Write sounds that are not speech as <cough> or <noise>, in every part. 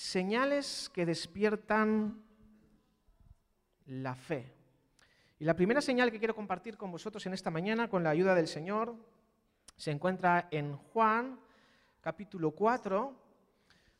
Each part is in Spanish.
señales que despiertan la fe. Y la primera señal que quiero compartir con vosotros en esta mañana, con la ayuda del Señor, se encuentra en Juan, capítulo 4.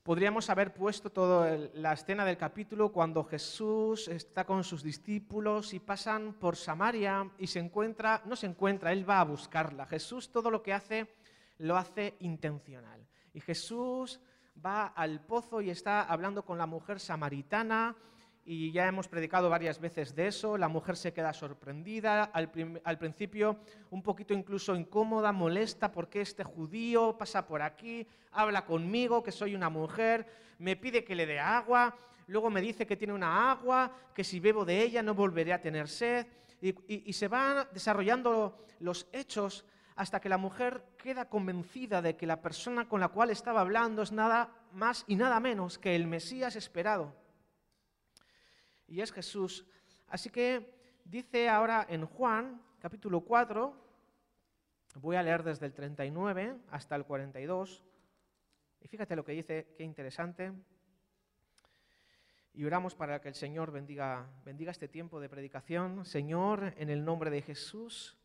Podríamos haber puesto toda la escena del capítulo cuando Jesús está con sus discípulos y pasan por Samaria y se encuentra, no se encuentra, Él va a buscarla. Jesús todo lo que hace lo hace intencional. Y Jesús va al pozo y está hablando con la mujer samaritana y ya hemos predicado varias veces de eso, la mujer se queda sorprendida, al, principio un poquito incluso incómoda, molesta, porque este judío pasa por aquí, habla conmigo, que soy una mujer, me pide que le dé agua, luego me dice que tiene una agua, que si bebo de ella no volveré a tener sed, y se van desarrollando los hechos hasta que la mujer queda convencida de que la persona con la cual estaba hablando es nada más y nada menos que el Mesías esperado y es Jesús. Así que dice ahora en Juan, capítulo 4, voy a leer desde el 39 hasta el 42, y fíjate lo que dice, qué interesante. Y oramos para que el Señor bendiga, bendiga este tiempo de predicación. Señor, en el nombre de Jesús,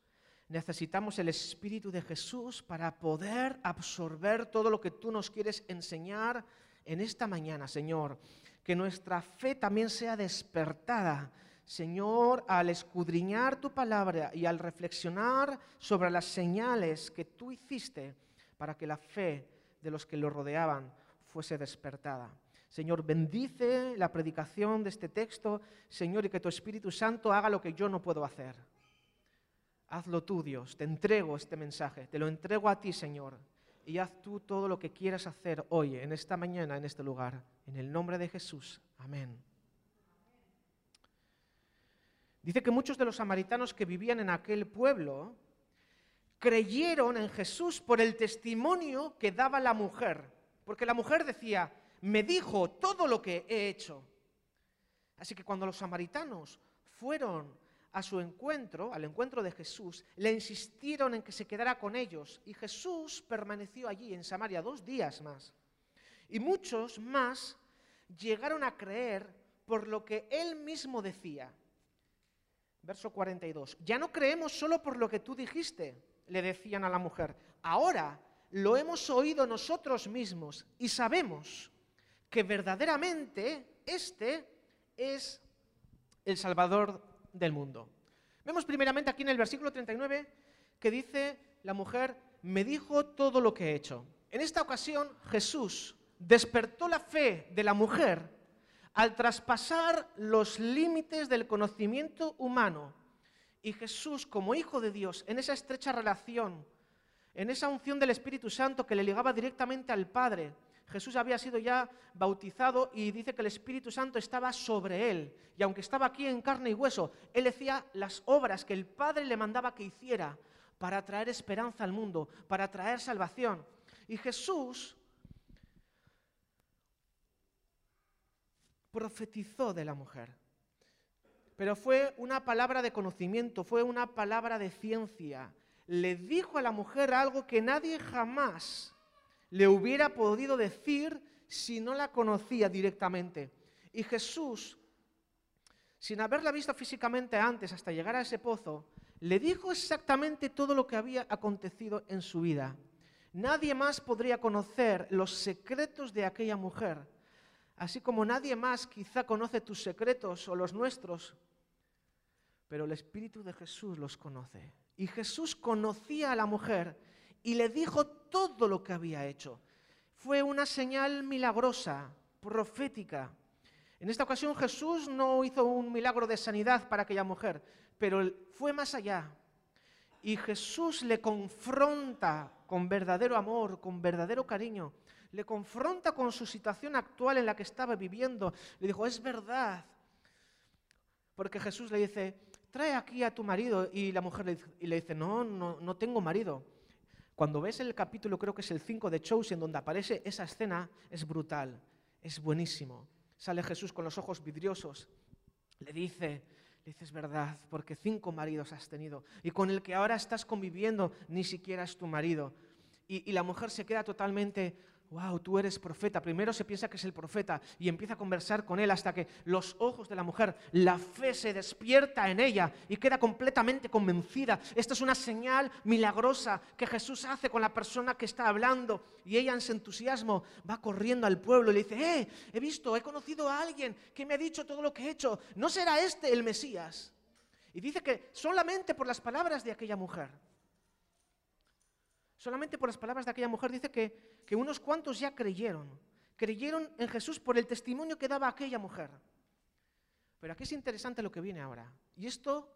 necesitamos el Espíritu de Jesús para poder absorber todo lo que tú nos quieres enseñar en esta mañana, Señor que nuestra fe también sea despertada, Señor, al escudriñar tu palabra y al reflexionar sobre las señales que tú hiciste para que la fe de los que lo rodeaban fuese despertada. Señor, bendice la predicación de este texto, Señor, y que tu Espíritu Santo haga lo que yo no puedo hacer. Hazlo tú, Dios. Te entrego este mensaje, te lo entrego a ti, Señor y haz tú todo lo que quieras hacer hoy, en esta mañana, en este lugar. En el nombre de Jesús. Amén. Dice que muchos de los samaritanos que vivían en aquel pueblo creyeron en Jesús por el testimonio que daba la mujer. Porque la mujer decía, me dijo todo lo que he hecho. Así que cuando los samaritanos fueron a su encuentro, al encuentro de Jesús, le insistieron en que se quedara con ellos y Jesús permaneció allí en Samaria dos días más. Y muchos más llegaron a creer por lo que él mismo decía. Verso 42. Ya no creemos solo por lo que tú dijiste, le decían a la mujer. Ahora lo hemos oído nosotros mismos y sabemos que verdaderamente este es el Salvador del mundo. Vemos primeramente aquí en el versículo 39 que dice la mujer, me dijo todo lo que he hecho. En esta ocasión Jesús despertó la fe de la mujer al traspasar los límites del conocimiento humano. Y Jesús, como Hijo de Dios, en esa estrecha relación, en esa unción del Espíritu Santo que le ligaba directamente al Padre, Jesús había sido ya bautizado y dice que el Espíritu Santo estaba sobre él. Y aunque estaba aquí en carne y hueso, él decía las obras que el Padre le mandaba que hiciera para traer esperanza al mundo, para traer salvación. Y Jesús profetizó de la mujer. Pero fue una palabra de conocimiento, fue una palabra de ciencia. Le dijo a la mujer algo que nadie jamás le hubiera podido decir si no la conocía directamente. Y Jesús, sin haberla visto físicamente antes hasta llegar a ese pozo, le dijo exactamente todo lo que había acontecido en su vida. Nadie más podría conocer los secretos de aquella mujer, así como nadie más quizá conoce tus secretos o los nuestros, pero el Espíritu de Jesús los conoce. Y Jesús conocía a la mujer y le dijo todo lo que había hecho. Fue una señal milagrosa, profética. En esta ocasión Jesús no hizo un milagro de sanidad para aquella mujer, pero fue más allá. Y Jesús le confronta con verdadero amor, con verdadero cariño. Le confronta con su situación actual en la que estaba viviendo. Le dijo, es verdad. Porque Jesús le dice, trae aquí a tu marido. Y la mujer le, dice, no, no, no tengo marido. Cuando ves el capítulo, creo que es el 5 de Chosen, donde aparece esa escena, es brutal, es buenísimo. Sale Jesús con los ojos vidriosos, le dice, le dices verdad, porque cinco maridos has tenido y con el que ahora estás conviviendo ni siquiera es tu marido. Y, y la mujer se queda totalmente wow, tú eres profeta. Primero se piensa que es el profeta y empieza a conversar con él hasta que los ojos de la mujer, la fe se despierta en ella y queda completamente convencida. Esta es una señal milagrosa que Jesús hace con la persona que está hablando y ella en su entusiasmo va corriendo al pueblo y le dice, eh, he visto, he conocido a alguien que me ha dicho todo lo que he hecho. ¿No será este el Mesías? Y dice que solamente por las palabras de aquella mujer, solamente por las palabras de aquella mujer, dice que, unos cuantos ya creyeron. Creyeron en Jesús por el testimonio que daba aquella mujer. Pero aquí es interesante lo que viene ahora. Y esto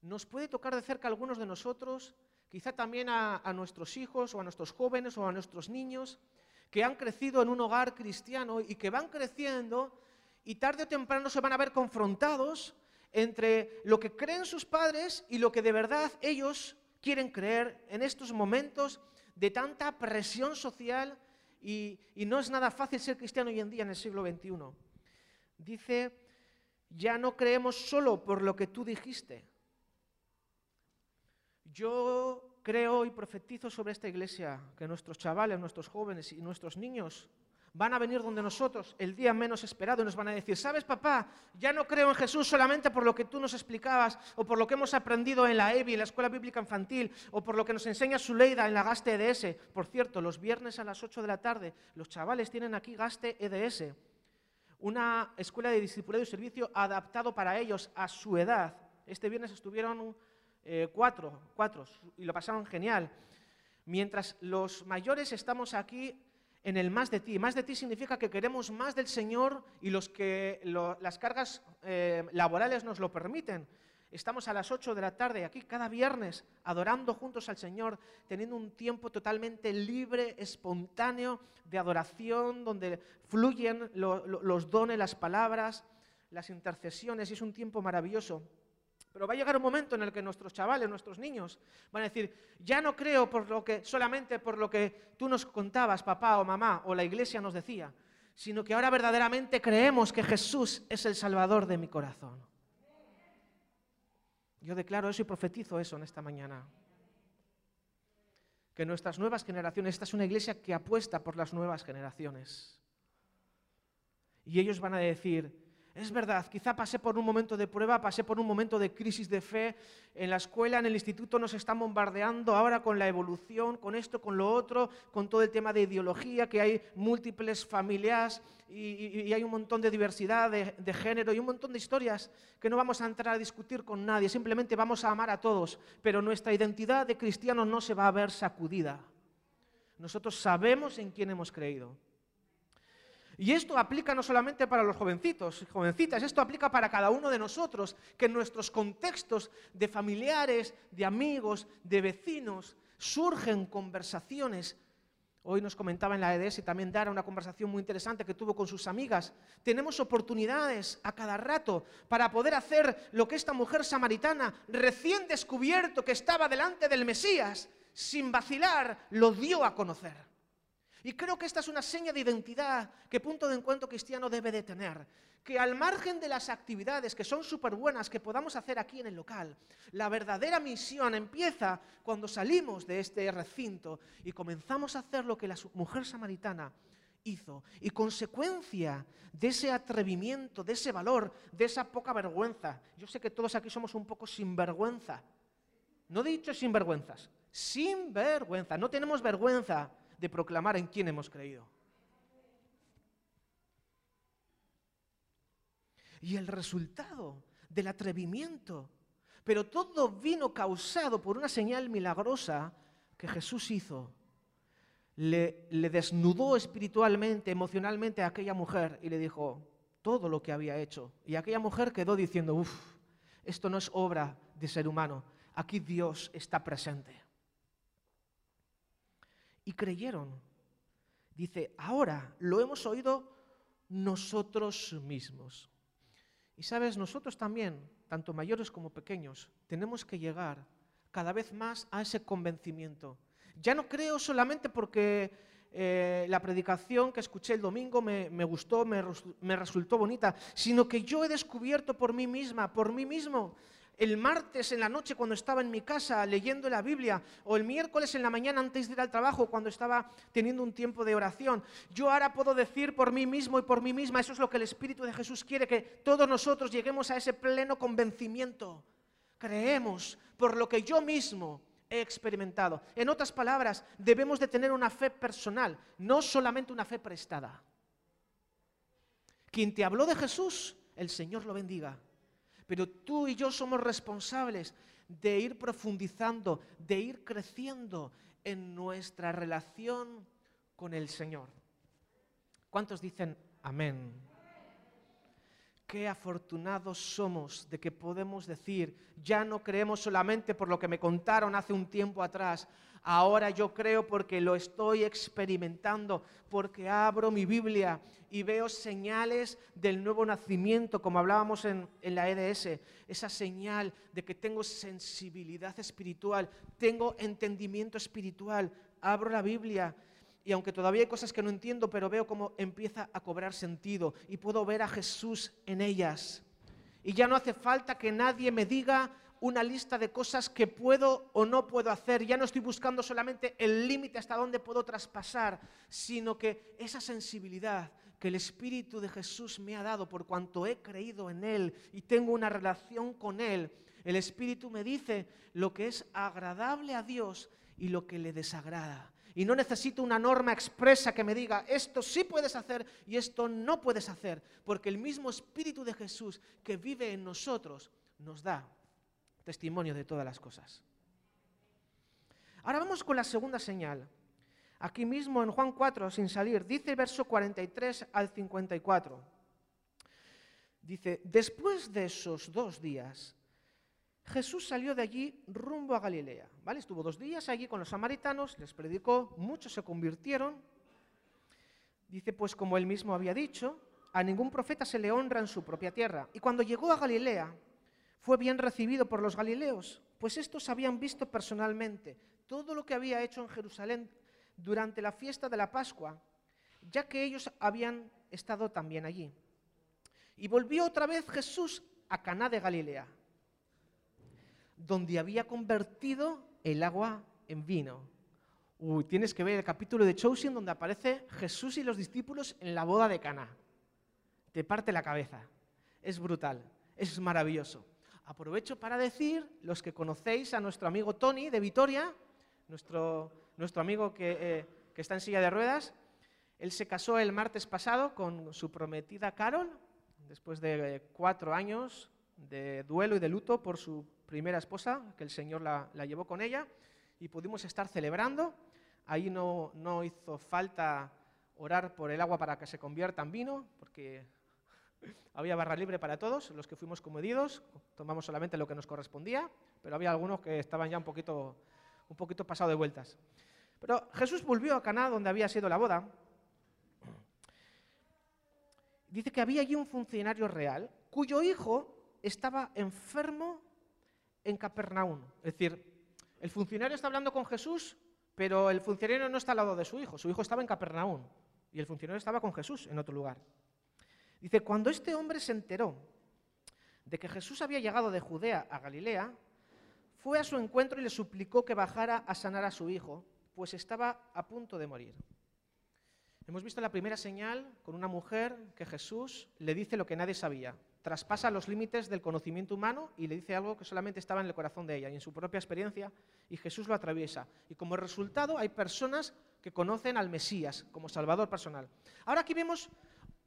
nos puede tocar de cerca a algunos de nosotros, quizá también a, a, nuestros hijos o a nuestros jóvenes o a nuestros niños que han crecido en un hogar cristiano y que van creciendo y tarde o temprano se van a ver confrontados entre lo que creen sus padres y lo que de verdad ellos quieren creer en estos momentos de tanta presión social y, no es nada fácil ser cristiano hoy en día en el siglo XXI. Dice, ya no creemos solo por lo que tú dijiste. Yo creo y profetizo sobre esta iglesia que nuestros chavales, nuestros jóvenes y nuestros niños van a venir donde nosotros el día menos esperado y nos van a decir, ¿sabes papá? Ya no creo en Jesús solamente por lo que tú nos explicabas o por lo que hemos aprendido en la EBI, en la Escuela Bíblica Infantil, o por lo que nos enseña Suleida en la Gaste EDS. Por cierto, los viernes a las 8 de la tarde los chavales tienen aquí Gaste EDS, una escuela de discipulado y servicio adaptado para ellos a su edad. Este viernes estuvieron eh, cuatro, cuatro y lo pasaron genial. Mientras los mayores estamos aquí en el más de ti. Más de ti significa que queremos más del Señor y los que las cargas eh, laborales nos lo permiten. Estamos a las 8 de la tarde aquí cada viernes adorando juntos al Señor, teniendo un tiempo totalmente libre, espontáneo de adoración, donde fluyen lo, lo, los dones, las palabras, las intercesiones, y es un tiempo maravilloso. Pero va a llegar un momento en el que nuestros chavales, nuestros niños, van a decir, ya no creo por lo que, solamente por lo que tú nos contabas, papá o mamá, o la iglesia nos decía, sino que ahora verdaderamente creemos que Jesús es el Salvador de mi corazón. Yo declaro eso y profetizo eso en esta mañana. Que nuestras nuevas generaciones, esta es una iglesia que apuesta por las nuevas generaciones. Y ellos van a decir, es verdad, quizá pasé por un momento de prueba, pasé por un momento de crisis de fe. En la escuela, en el instituto nos están bombardeando ahora con la evolución, con esto, con lo otro, con todo el tema de ideología, que hay múltiples familias y, hay un montón de diversidad de, de, género y un montón de historias que no vamos a entrar a discutir con nadie, simplemente vamos a amar a todos, pero nuestra identidad de cristianos no se va a ver sacudida. Nosotros sabemos en quién hemos creído. Y esto aplica no solamente para los jovencitos, jovencitas, esto aplica para cada uno de nosotros, que en nuestros contextos de familiares, de amigos, de vecinos, surgen conversaciones. Hoy nos comentaba en la EDS y también Dara una conversación muy interesante que tuvo con sus amigas. Tenemos oportunidades a cada rato para poder hacer lo que esta mujer samaritana, recién descubierto que estaba delante del Mesías, sin vacilar, lo dio a conocer. Y creo que esta es una seña de identidad que Punto de Encuentro Cristiano debe de tener. Que al margen de las actividades que son súper buenas que podamos hacer aquí en el local, la verdadera misión empieza cuando salimos de este recinto y comenzamos a hacer lo que la mujer samaritana hizo. Y consecuencia de ese atrevimiento, de ese valor, de esa poca vergüenza. Yo sé que todos aquí somos un poco sinvergüenza. No he dicho sinvergüenzas, sinvergüenza. No tenemos vergüenza de proclamar en quién hemos creído. Y el resultado del atrevimiento, pero todo vino causado por una señal milagrosa que Jesús hizo. Le, desnudó espiritualmente, emocionalmente a aquella mujer y le dijo todo lo que había hecho. Y aquella mujer quedó diciendo, uff, esto no es obra de ser humano, aquí Dios está presente y creyeron. Dice, ahora lo hemos oído nosotros mismos. Y sabes, nosotros también, tanto mayores como pequeños, tenemos que llegar cada vez más a ese convencimiento. Ya no creo solamente porque eh, la predicación que escuché el domingo me, gustó, me resultó bonita, sino que yo he descubierto por mí misma, por mí mismo, el martes en la noche cuando estaba en mi casa leyendo la Biblia, o el miércoles en la mañana antes de ir al trabajo cuando estaba teniendo un tiempo de oración. Yo ahora puedo decir por mí mismo y por mí misma, eso es lo que el Espíritu de Jesús quiere, que todos nosotros lleguemos a ese pleno convencimiento. Creemos por lo que yo mismo he experimentado. En otras palabras, debemos de tener una fe personal, no solamente una fe prestada. Quien te habló de Jesús, el Señor lo bendiga. Pero tú y yo somos responsables de ir profundizando, de ir creciendo en nuestra relación con el Señor. ¿Cuántos dicen amén? Qué afortunados somos de que podemos decir, ya no creemos solamente por lo que me contaron hace un tiempo atrás, ahora yo creo porque lo estoy experimentando, porque abro mi Biblia y veo señales del nuevo nacimiento, como hablábamos en, la EDS, esa señal de que tengo sensibilidad espiritual, tengo entendimiento espiritual, abro la Biblia y aunque todavía hay cosas que no entiendo, pero veo cómo empieza a cobrar sentido y puedo ver a Jesús en ellas. Y ya no hace falta que nadie me diga una lista de cosas que puedo o no puedo hacer. Ya no estoy buscando solamente el límite hasta dónde puedo traspasar, sino que esa sensibilidad que el Espíritu de Jesús me ha dado por cuanto he creído en Él y tengo una relación con Él, el Espíritu me dice lo que es agradable a Dios y lo que le desagrada. Y no necesito una norma expresa que me diga, esto sí puedes hacer y esto no puedes hacer, porque el mismo Espíritu de Jesús que vive en nosotros nos da testimonio de todas las cosas. Ahora vamos con la segunda señal. Aquí mismo en Juan 4, sin salir, dice verso 43 al 54. Dice, después de esos dos días, Jesús salió de allí rumbo a Galilea. ¿vale? Estuvo dos días allí con los samaritanos, les predicó, muchos se convirtieron. Dice, pues como él mismo había dicho, a ningún profeta se le honra en su propia tierra. Y cuando llegó a Galilea, fue bien recibido por los galileos, pues estos habían visto personalmente todo lo que había hecho en Jerusalén durante la fiesta de la Pascua, ya que ellos habían estado también allí. Y volvió otra vez Jesús a Caná de Galilea donde había convertido el agua en vino. Uy, tienes que ver el capítulo de Chosen donde aparece Jesús y los discípulos en la boda de Cana. Te parte la cabeza. Es brutal, es maravilloso. Aprovecho para decir, los que conocéis a nuestro amigo Tony de Vitoria, nuestro, nuestro amigo que, eh, que está en silla de ruedas, él se casó el martes pasado con su prometida Carol, después de eh, cuatro años de duelo y de luto por su primera esposa, que el Señor la, llevó con ella, y pudimos estar celebrando. Ahí no, no hizo falta orar por el agua para que se convierta en vino, porque había barra libre para todos, los que fuimos comedidos, tomamos solamente lo que nos correspondía, pero había algunos que estaban ya un poquito, un poquito pasado de vueltas. Pero Jesús volvió a Caná, donde había sido la boda. Dice que había allí un funcionario real cuyo hijo estaba enfermo en Capernaum. Es decir, el funcionario está hablando con Jesús, pero el funcionario no está al lado de su hijo. Su hijo estaba en Capernaum y el funcionario estaba con Jesús en otro lugar. Dice, cuando este hombre se enteró de que Jesús había llegado de Judea a Galilea, fue a su encuentro y le suplicó que bajara a sanar a su hijo, pues estaba a punto de morir. Hemos visto la primera señal con una mujer que Jesús le dice lo que nadie sabía traspasa los límites del conocimiento humano y le dice algo que solamente estaba en el corazón de ella y en su propia experiencia, y Jesús lo atraviesa. Y como resultado hay personas que conocen al Mesías como Salvador personal. Ahora aquí vemos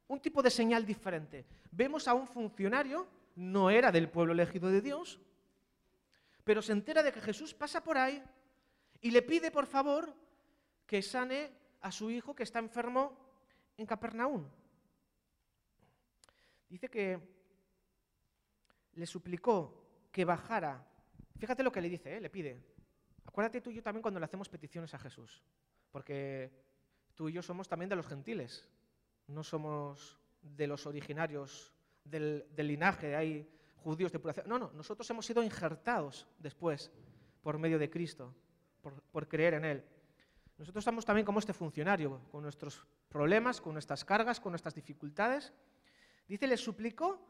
un tipo de señal diferente. Vemos a un funcionario, no era del pueblo elegido de Dios, pero se entera de que Jesús pasa por ahí y le pide por favor que sane a su hijo que está enfermo en Capernaum. Dice que le suplicó que bajara. Fíjate lo que le dice, ¿eh? le pide. Acuérdate tú y yo también cuando le hacemos peticiones a Jesús, porque tú y yo somos también de los gentiles, no somos de los originarios del, linaje, hay judíos de pura No, no, nosotros hemos sido injertados después por medio de Cristo, por, creer en Él. Nosotros estamos también como este funcionario, con nuestros problemas, con nuestras cargas, con nuestras dificultades. Dice, le suplicó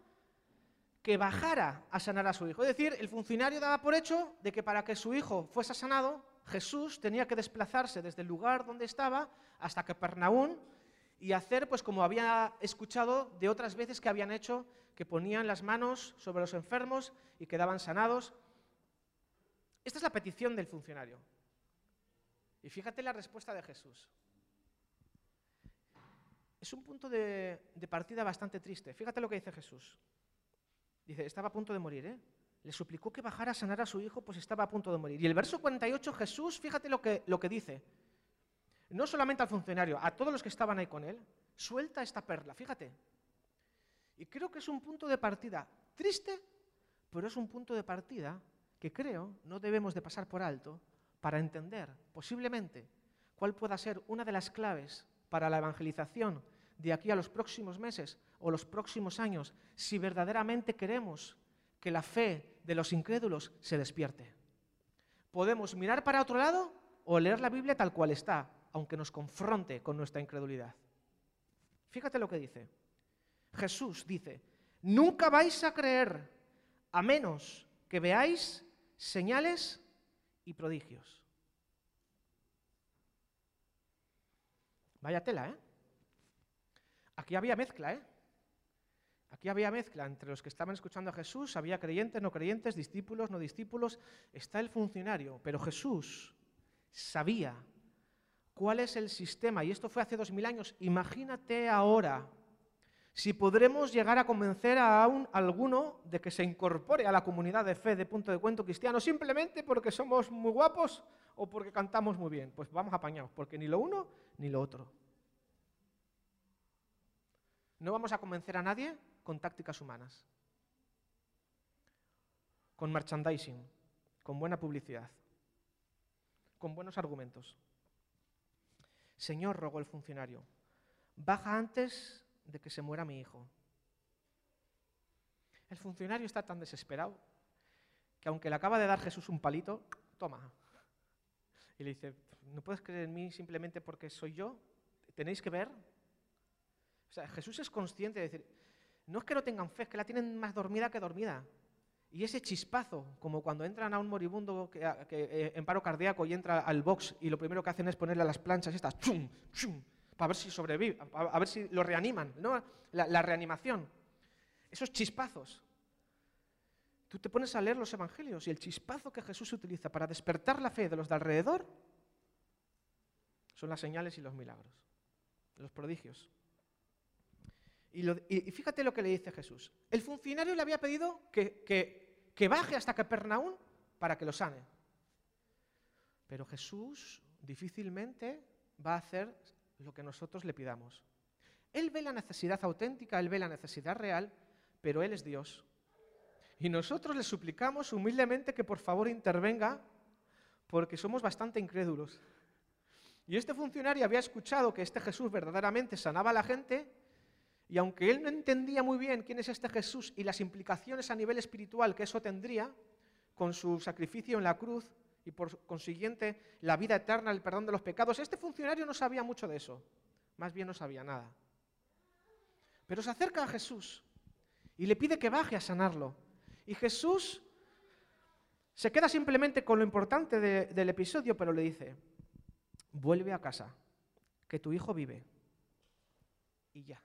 que bajara a sanar a su hijo. Es decir, el funcionario daba por hecho de que para que su hijo fuese sanado, Jesús tenía que desplazarse desde el lugar donde estaba hasta Capernaum y hacer, pues como había escuchado de otras veces que habían hecho, que ponían las manos sobre los enfermos y quedaban sanados. Esta es la petición del funcionario. Y fíjate la respuesta de Jesús. Es un punto de, partida bastante triste. Fíjate lo que dice Jesús. Dice, estaba a punto de morir, ¿eh? Le suplicó que bajara a sanar a su hijo, pues estaba a punto de morir. Y el verso 48, Jesús, fíjate lo que, lo que dice. No solamente al funcionario, a todos los que estaban ahí con él, suelta esta perla, fíjate. Y creo que es un punto de partida triste, pero es un punto de partida que creo no debemos de pasar por alto para entender posiblemente cuál pueda ser una de las claves para la evangelización de aquí a los próximos meses o los próximos años si verdaderamente queremos que la fe de los incrédulos se despierte. Podemos mirar para otro lado o leer la Biblia tal cual está, aunque nos confronte con nuestra incredulidad. Fíjate lo que dice. Jesús dice, nunca vais a creer a menos que veáis señales y prodigios. Vaya tela, ¿eh? Aquí había mezcla, ¿eh? Aquí había mezcla entre los que estaban escuchando a Jesús, había creyentes, no creyentes, discípulos, no discípulos, está el funcionario, pero Jesús sabía cuál es el sistema, y esto fue hace dos mil años, imagínate ahora si podremos llegar a convencer a alguno de que se incorpore a la comunidad de fe de punto de cuento cristiano simplemente porque somos muy guapos o porque cantamos muy bien. Pues vamos apañados, porque ni lo uno ni lo otro. No vamos a convencer a nadie con tácticas humanas, con merchandising, con buena publicidad, con buenos argumentos. Señor, rogó el funcionario, baja antes de que se muera mi hijo. El funcionario está tan desesperado que aunque le acaba de dar Jesús un palito, toma. Y le dice, ¿no puedes creer en mí simplemente porque soy yo? ¿Tenéis que ver? O sea, Jesús es consciente de decir, no es que no tengan fe, es que la tienen más dormida que dormida. Y ese chispazo, como cuando entran a un moribundo que, eh, en paro cardíaco y entra al box y lo primero que hacen es ponerle a las planchas estas, chum, chum, para ver si sobrevive, a, ver si lo reaniman, ¿no? La, la reanimación. Esos chispazos. Tú te pones a leer los evangelios y el chispazo que Jesús utiliza para despertar la fe de los de alrededor son las señales y los milagros, los prodigios. Y, fíjate lo que le dice Jesús. El funcionario le había pedido que, que baje hasta Capernaum para que lo sane. Pero Jesús difícilmente va a hacer lo que nosotros le pidamos. Él ve la necesidad auténtica, él ve la necesidad real, pero él es Dios. Y nosotros le suplicamos humildemente que por favor intervenga porque somos bastante incrédulos. Y este funcionario había escuchado que este Jesús verdaderamente sanaba a la gente y aunque él no entendía muy bien quién es este Jesús y las implicaciones a nivel espiritual que eso tendría con su sacrificio en la cruz y por consiguiente la vida eterna, el perdón de los pecados, este funcionario no sabía mucho de eso, más bien no sabía nada. Pero se acerca a Jesús y le pide que baje a sanarlo. Y Jesús se queda simplemente con lo importante del episodio, pero le dice, vuelve a casa, que tu hijo vive. Y ya.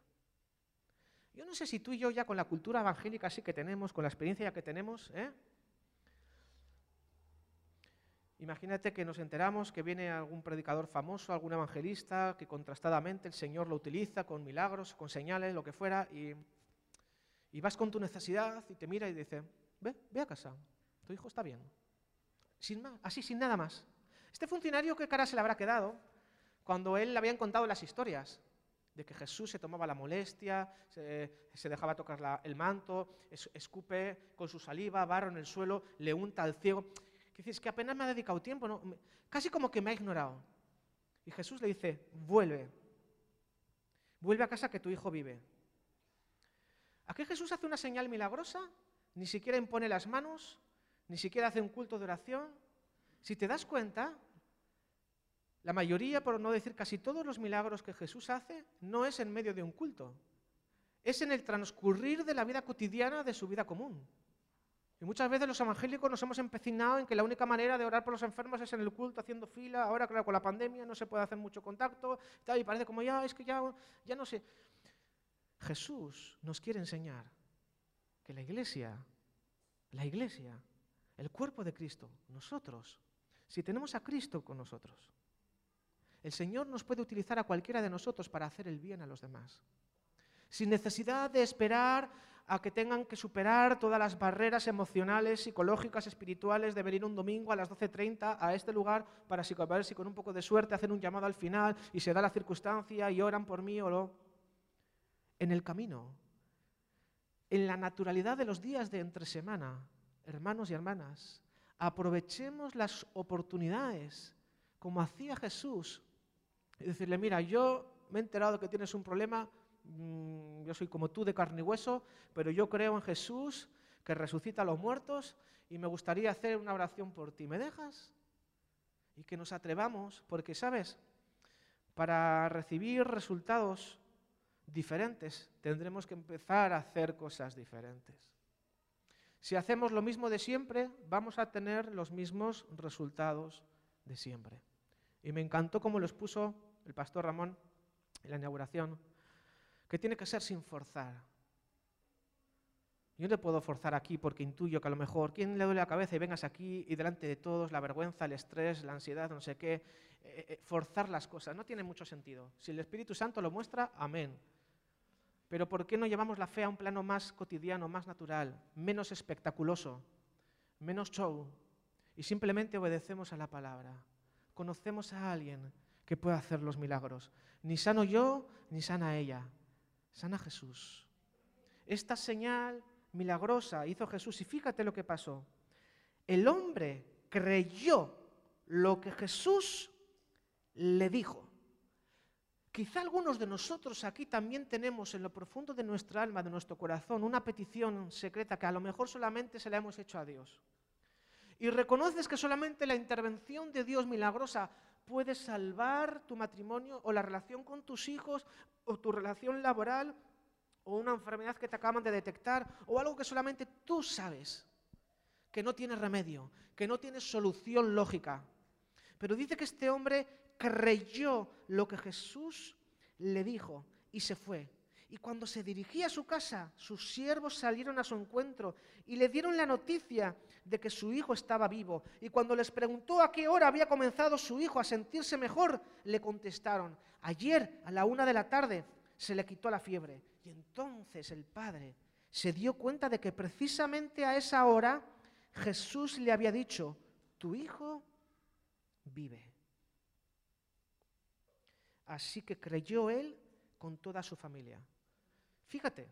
Yo no sé si tú y yo ya con la cultura evangélica así que tenemos, con la experiencia que tenemos, ¿eh? Imagínate que nos enteramos que viene algún predicador famoso, algún evangelista, que contrastadamente el Señor lo utiliza con milagros, con señales, lo que fuera, y, y vas con tu necesidad y te mira y dice, ve, ve a casa, tu hijo está bien. Sin más, así, sin nada más. Este funcionario, ¿qué cara se le habrá quedado cuando él le habían contado las historias? De que Jesús se tomaba la molestia, se, dejaba tocar el manto, escupe con su saliva, barro en el suelo, le unta al ciego. Que dices que apenas me ha dedicado tiempo, ¿no? casi como que me ha ignorado. Y Jesús le dice, vuelve, vuelve a casa que tu hijo vive. Aquí Jesús hace una señal milagrosa, ni siquiera impone las manos, ni siquiera hace un culto de oración. Si te das cuenta, la mayoría, por no decir casi todos los milagros que Jesús hace, no es en medio de un culto. es en el transcurrir de la vida cotidiana de su vida común. Y muchas veces los evangélicos nos hemos empecinado en que la única manera de orar por los enfermos es en el culto, haciendo fila. Ahora, claro, con la pandemia no se puede hacer mucho contacto. y parece como ya, es que ya, ya no sé. Jesús nos quiere enseñar que la iglesia, la iglesia, el cuerpo de Cristo, nosotros, si tenemos a Cristo con nosotros, el Señor nos puede utilizar a cualquiera de nosotros para hacer el bien a los demás. Sin necesidad de esperar a que tengan que superar todas las barreras emocionales, psicológicas, espirituales de venir un domingo a las 12.30 a este lugar para ver si con un poco de suerte hacen un llamado al final y se da la circunstancia y oran por mí o no. En el camino, en la naturalidad de los días de entre semana, hermanos y hermanas, aprovechemos las oportunidades como hacía Jesús y decirle, mira, yo me he enterado que tienes un problema, Mm, yo soy como tú de carne y hueso, pero yo creo en Jesús que resucita a los muertos y me gustaría hacer una oración por ti. ¿Me dejas? Y que nos atrevamos, porque, ¿sabes? Para recibir resultados diferentes tendremos que empezar a hacer cosas diferentes. Si hacemos lo mismo de siempre, vamos a tener los mismos resultados de siempre. Y me encantó como lo expuso el pastor Ramón en la inauguración que tiene que ser sin forzar. Yo no puedo forzar aquí porque intuyo que a lo mejor, ¿quién le duele la cabeza y vengas aquí y delante de todos la vergüenza, el estrés, la ansiedad, no sé qué, eh, eh, forzar las cosas? No tiene mucho sentido. Si el Espíritu Santo lo muestra, amén. Pero ¿por qué no llevamos la fe a un plano más cotidiano, más natural, menos espectaculoso, menos show? Y simplemente obedecemos a la palabra. Conocemos a alguien que puede hacer los milagros. Ni sano yo, ni sana ella sana Jesús. Esta señal milagrosa hizo Jesús y fíjate lo que pasó. El hombre creyó lo que Jesús le dijo. Quizá algunos de nosotros aquí también tenemos en lo profundo de nuestra alma, de nuestro corazón, una petición secreta que a lo mejor solamente se la hemos hecho a Dios. Y reconoces que solamente la intervención de Dios milagrosa puede salvar tu matrimonio o la relación con tus hijos o tu relación laboral o una enfermedad que te acaban de detectar o algo que solamente tú sabes, que no tiene remedio, que no tiene solución lógica. Pero dice que este hombre creyó lo que Jesús le dijo y se fue. Y cuando se dirigía a su casa, sus siervos salieron a su encuentro y le dieron la noticia de que su hijo estaba vivo. Y cuando les preguntó a qué hora había comenzado su hijo a sentirse mejor, le contestaron, ayer a la una de la tarde se le quitó la fiebre. Y entonces el padre se dio cuenta de que precisamente a esa hora Jesús le había dicho, tu hijo vive. Así que creyó él con toda su familia. Fíjate,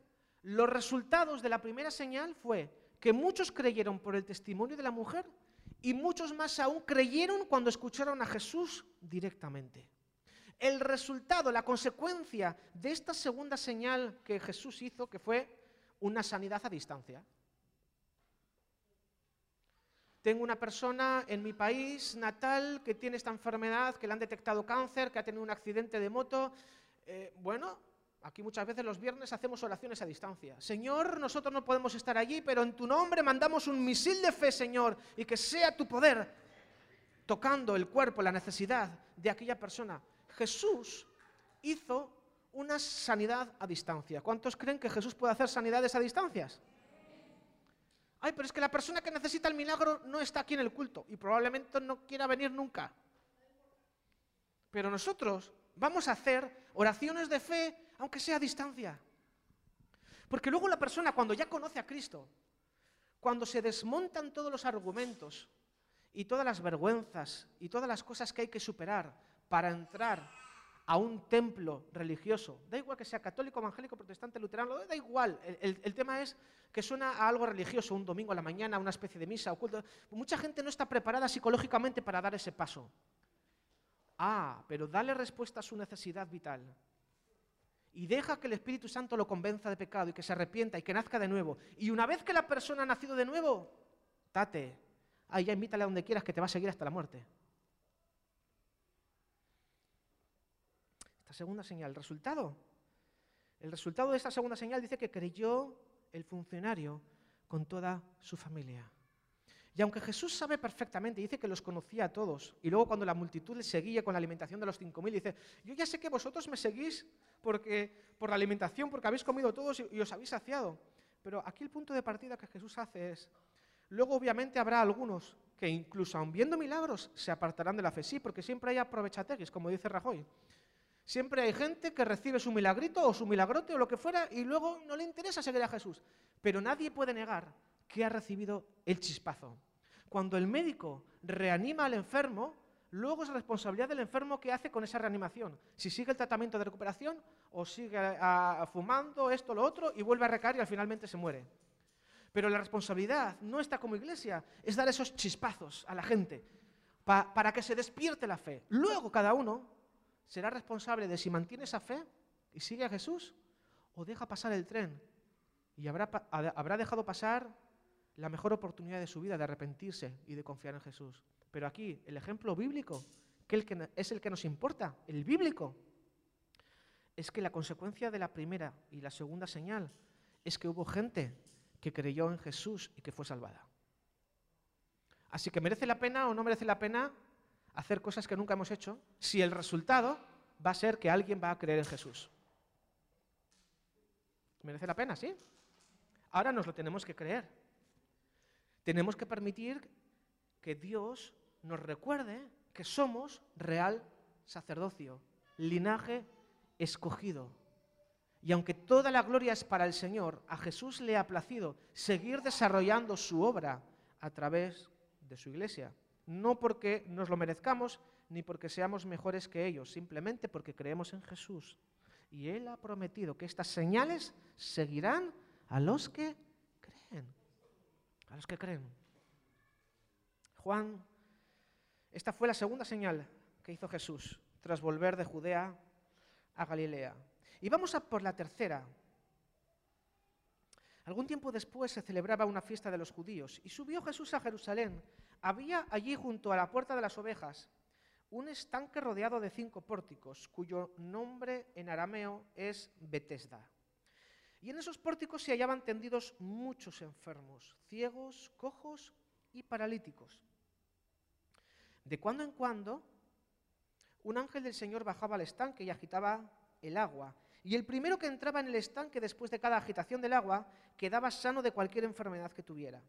los resultados de la primera señal fue que muchos creyeron por el testimonio de la mujer y muchos más aún creyeron cuando escucharon a Jesús directamente. El resultado, la consecuencia de esta segunda señal que Jesús hizo, que fue una sanidad a distancia. Tengo una persona en mi país natal que tiene esta enfermedad, que le han detectado cáncer, que ha tenido un accidente de moto. Eh, bueno, Aquí muchas veces los viernes hacemos oraciones a distancia. Señor, nosotros no podemos estar allí, pero en tu nombre mandamos un misil de fe, Señor, y que sea tu poder tocando el cuerpo, la necesidad de aquella persona. Jesús hizo una sanidad a distancia. ¿Cuántos creen que Jesús puede hacer sanidades a distancias? Ay, pero es que la persona que necesita el milagro no está aquí en el culto y probablemente no quiera venir nunca. Pero nosotros vamos a hacer oraciones de fe aunque sea a distancia. Porque luego la persona cuando ya conoce a Cristo, cuando se desmontan todos los argumentos y todas las vergüenzas y todas las cosas que hay que superar para entrar a un templo religioso, da igual que sea católico, evangélico, protestante, luterano, da igual, el, tema es que suena a algo religioso, un domingo a la mañana, una especie de misa, oculto. Mucha gente no está preparada psicológicamente para dar ese paso. Ah, pero dale respuesta a su necesidad vital y deja que el Espíritu Santo lo convenza de pecado y que se arrepienta y que nazca de nuevo. Y una vez que la persona ha nacido de nuevo, tate, ahí ya invítale a donde quieras que te va a seguir hasta la muerte. Esta segunda señal, resultado El resultado de esta segunda señal dice que creyó el funcionario con toda su familia. Y aunque Jesús sabe perfectamente, dice que los conocía a todos, y luego cuando la multitud le seguía con la alimentación de los cinco mil, dice, yo ya sé que vosotros me seguís porque, por la alimentación, porque habéis comido todos y, os habéis saciado. Pero aquí el punto de partida que Jesús hace es, luego obviamente habrá algunos que incluso aun viendo milagros se apartarán de la fe. Sí, porque siempre hay aprovechateguis, como dice Rajoy. Siempre hay gente que recibe su milagrito o su milagrote o lo que fuera y luego no le interesa seguir a Jesús. Pero nadie puede negar que ha recibido el chispazo. Cuando el médico reanima al enfermo, luego es responsabilidad del enfermo qué hace con esa reanimación. Si sigue el tratamiento de recuperación o sigue fumando esto, lo otro y vuelve a recaer y al finalmente se muere. Pero la responsabilidad no está como iglesia, es dar esos chispazos a la gente para que se despierte la fe. Luego cada uno será responsable de si mantiene esa fe y sigue a Jesús o deja pasar el tren y habrá dejado pasar la mejor oportunidad de su vida de arrepentirse y de confiar en Jesús. Pero aquí el ejemplo bíblico, que es el que nos importa, el bíblico, es que la consecuencia de la primera y la segunda señal es que hubo gente que creyó en Jesús y que fue salvada. Así que merece la pena o no merece la pena hacer cosas que nunca hemos hecho si el resultado va a ser que alguien va a creer en Jesús. Merece la pena, ¿sí? Ahora nos lo tenemos que creer. Tenemos que permitir que Dios nos recuerde que somos real sacerdocio, linaje escogido. Y aunque toda la gloria es para el Señor, a Jesús le ha placido seguir desarrollando su obra a través de su iglesia. No porque nos lo merezcamos, ni porque seamos mejores que ellos, simplemente porque creemos en Jesús. Y Él ha prometido que estas señales seguirán a los que creen. A los que creen. Juan, esta fue la segunda señal que hizo Jesús tras volver de Judea a Galilea. Y vamos a por la tercera. Algún tiempo después se celebraba una fiesta de los judíos y subió Jesús a Jerusalén. Había allí junto a la puerta de las ovejas un estanque rodeado de cinco pórticos, cuyo nombre en arameo es Betesda. Y en esos pórticos se hallaban tendidos muchos enfermos, ciegos, cojos y paralíticos. De cuando en cuando, un ángel del Señor bajaba al estanque y agitaba el agua, y el primero que entraba en el estanque después de cada agitación del agua quedaba sano de cualquier enfermedad que tuviera.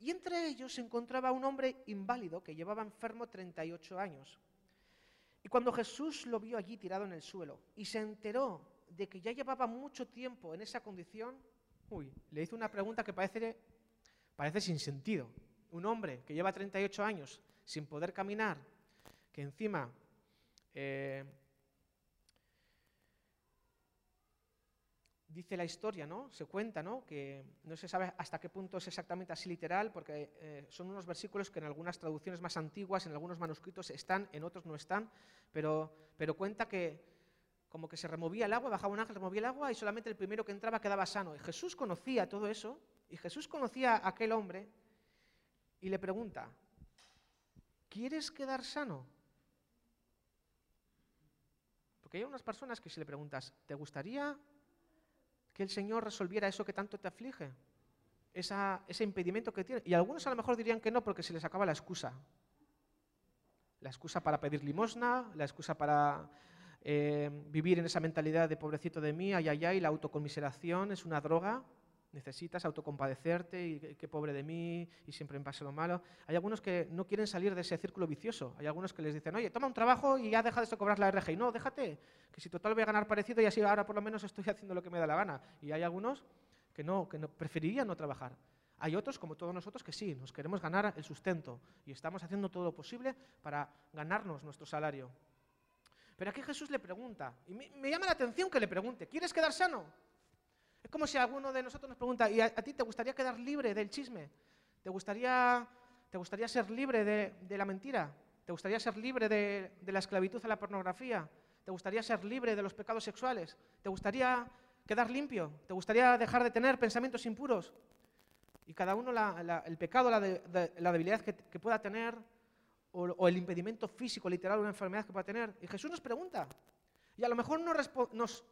Y entre ellos se encontraba un hombre inválido que llevaba enfermo 38 años. Y cuando Jesús lo vio allí tirado en el suelo y se enteró de que ya llevaba mucho tiempo en esa condición, uy, le hizo una pregunta que parece, parece sin sentido. Un hombre que lleva 38 años sin poder caminar, que encima eh, dice la historia, ¿no? Se cuenta, ¿no? Que no se sabe hasta qué punto es exactamente así literal, porque eh, son unos versículos que en algunas traducciones más antiguas, en algunos manuscritos están, en otros no están, pero, pero cuenta que como que se removía el agua, bajaba un ángel, removía el agua y solamente el primero que entraba quedaba sano. Y Jesús conocía todo eso, y Jesús conocía a aquel hombre y le pregunta, ¿quieres quedar sano? Porque hay unas personas que si le preguntas, ¿te gustaría que el Señor resolviera eso que tanto te aflige, ese impedimento que tiene. Y algunos a lo mejor dirían que no porque se les acaba la excusa. La excusa para pedir limosna, la excusa para eh, vivir en esa mentalidad de pobrecito de mí, ay, ay, ay, la autocomiseración es una droga necesitas autocompadecerte y qué pobre de mí y siempre me pasa lo malo. Hay algunos que no quieren salir de ese círculo vicioso. Hay algunos que les dicen, oye, toma un trabajo y ya deja de cobrar la RGI. No, déjate, que si total voy a ganar parecido y así ahora por lo menos estoy <laughs> haciendo lo que me da la gana. Y hay algunos que no, que no preferirían no trabajar. Hay otros, como todos nosotros, que sí, nos queremos ganar el sustento y estamos haciendo todo lo posible para ganarnos nuestro salario. Pero aquí Jesús le pregunta, y me, llama la atención que le pregunte, ¿quieres quedar sano? Es como si alguno de nosotros nos pregunta, ¿y a, ti te gustaría quedar libre del chisme? ¿Te gustaría, te gustaría ser libre de, la mentira? ¿Te gustaría ser libre de, la esclavitud a la pornografía? ¿Te gustaría ser libre de los pecados sexuales? ¿Te gustaría quedar limpio? ¿Te gustaría dejar de tener pensamientos impuros? Y cada uno el pecado, la, debilidad que, pueda tener, o, el impedimento físico, literal, una enfermedad que pueda tener. Y Jesús nos pregunta. Y a lo mejor nos, nos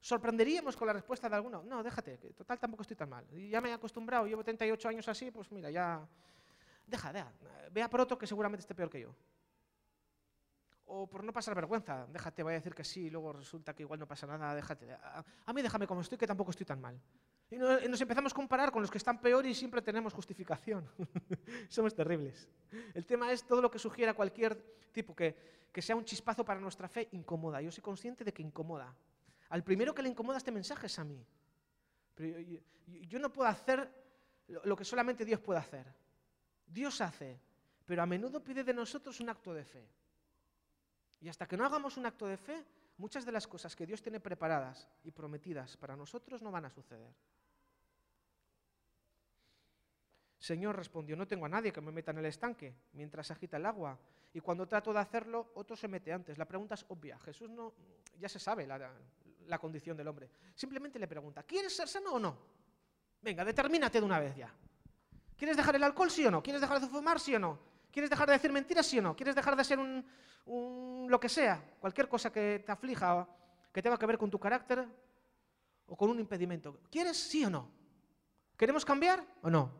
sorprenderíamos con la respuesta de alguno. No, déjate, que total tampoco estoy tan mal. Ya me he acostumbrado, llevo 38 años así, pues mira, ya... Deja, deja, vea por otro que seguramente esté peor que yo. O por no pasar vergüenza, déjate, voy a decir que sí, y luego resulta que igual no pasa nada, déjate. A, mí déjame como estoy, que tampoco estoy tan mal. Y, nos empezamos a comparar con los que están peor y siempre tenemos justificación. <laughs> Somos terribles. El tema es todo lo que sugiera cualquier tipo que, que sea un chispazo para nuestra fe, incomoda. Yo soy consciente de que incomoda. Al primero que le incomoda este mensaje es a mí. Pero yo, no puedo hacer lo que solamente Dios puede hacer. Dios hace, pero a menudo pide de nosotros un acto de fe. Y hasta que no hagamos un acto de fe, muchas de las cosas que Dios tiene preparadas y prometidas para nosotros no van a suceder. Señor respondió, no tengo a nadie que me meta en el estanque mientras agita el agua. Y cuando trato de hacerlo, otro se mete antes. La pregunta es obvia. Jesús no, ya se sabe la, la condición del hombre. Simplemente le pregunta, ¿quieres ser sano o no? Venga, determínate de una vez ya. ¿Quieres dejar el alcohol, sí o no? ¿Quieres dejar de fumar, sí o no? ¿Quieres dejar de decir mentiras, sí o no? ¿Quieres dejar de ser un, lo que sea? Cualquier cosa que te aflija o que tenga que ver con tu carácter o con un impedimento. ¿Quieres, sí o no? ¿Queremos cambiar o no?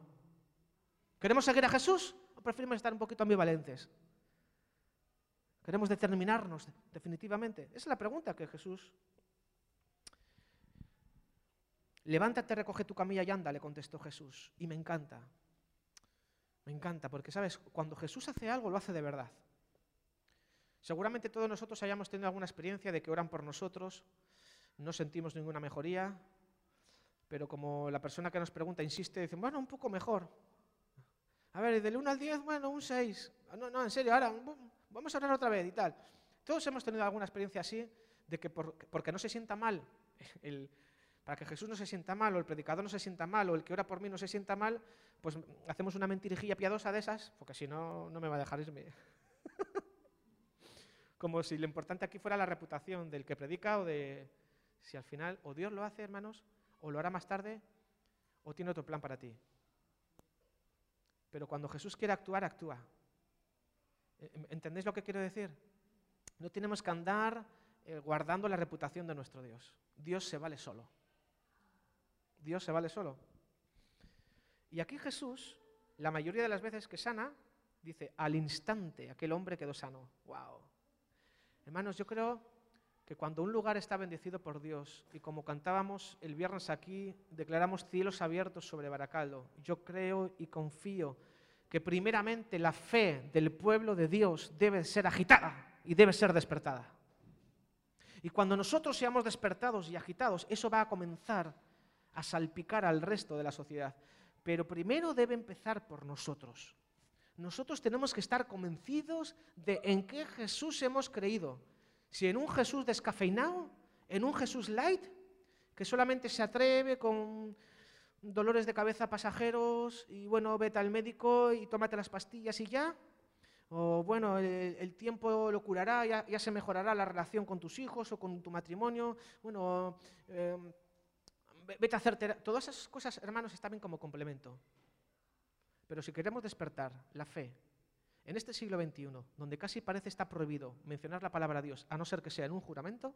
¿Queremos seguir a Jesús o preferimos estar un poquito ambivalentes? ¿Queremos determinarnos definitivamente? Esa es la pregunta que Jesús Levántate, recoge tu camilla y anda, le contestó Jesús. Y me encanta. Me encanta, porque sabes, cuando Jesús hace algo, lo hace de verdad. Seguramente todos nosotros hayamos tenido alguna experiencia de que oran por nosotros, no sentimos ninguna mejoría, pero como la persona que nos pregunta insiste, dicen, bueno, un poco mejor. A ver, del 1 al 10, bueno, un 6. Ah, no, no, en serio, ahora vamos a orar otra vez y tal. Todos hemos tenido alguna experiencia así, de que porque no se sienta mal el, para que Jesús no se sienta mal, o el predicador no se sienta mal, o el que ora por mí no se sienta mal, pues hacemos una mentirijilla piadosa de esas, porque si no, no me va a dejar irme. <laughs> Como si lo importante aquí fuera la reputación del que predica o de si al final o Dios lo hace, hermanos, o lo hará más tarde, o tiene otro plan para ti. Pero cuando Jesús quiere actuar, actúa. ¿Entendéis lo que quiero decir? No tenemos que andar eh, guardando la reputación de nuestro Dios. Dios se vale solo. Dios se vale solo. Y aquí Jesús, la mayoría de las veces que sana, dice, al instante aquel hombre quedó sano. ¡Wow! Hermanos, yo creo que cuando un lugar está bendecido por Dios, y como cantábamos el viernes aquí, declaramos cielos abiertos sobre Baracaldo, yo creo y confío que primeramente la fe del pueblo de Dios debe ser agitada y debe ser despertada. Y cuando nosotros seamos despertados y agitados, eso va a comenzar a salpicar al resto de la sociedad. Pero primero debe empezar por nosotros. Nosotros tenemos que estar convencidos de en qué Jesús hemos creído. Si en un Jesús descafeinado, en un Jesús light, que solamente se atreve con dolores de cabeza pasajeros y bueno, vete al médico y tómate las pastillas y ya. O bueno, el, tiempo lo curará, ya, se mejorará la relación con tus hijos o con tu matrimonio. Bueno, em, vete a hacer Todas esas cosas, hermanos, están bien como complemento. Pero si queremos despertar la fe en este siglo XXI, donde casi parece está prohibido mencionar la palabra Dios, a no ser que sea en un juramento,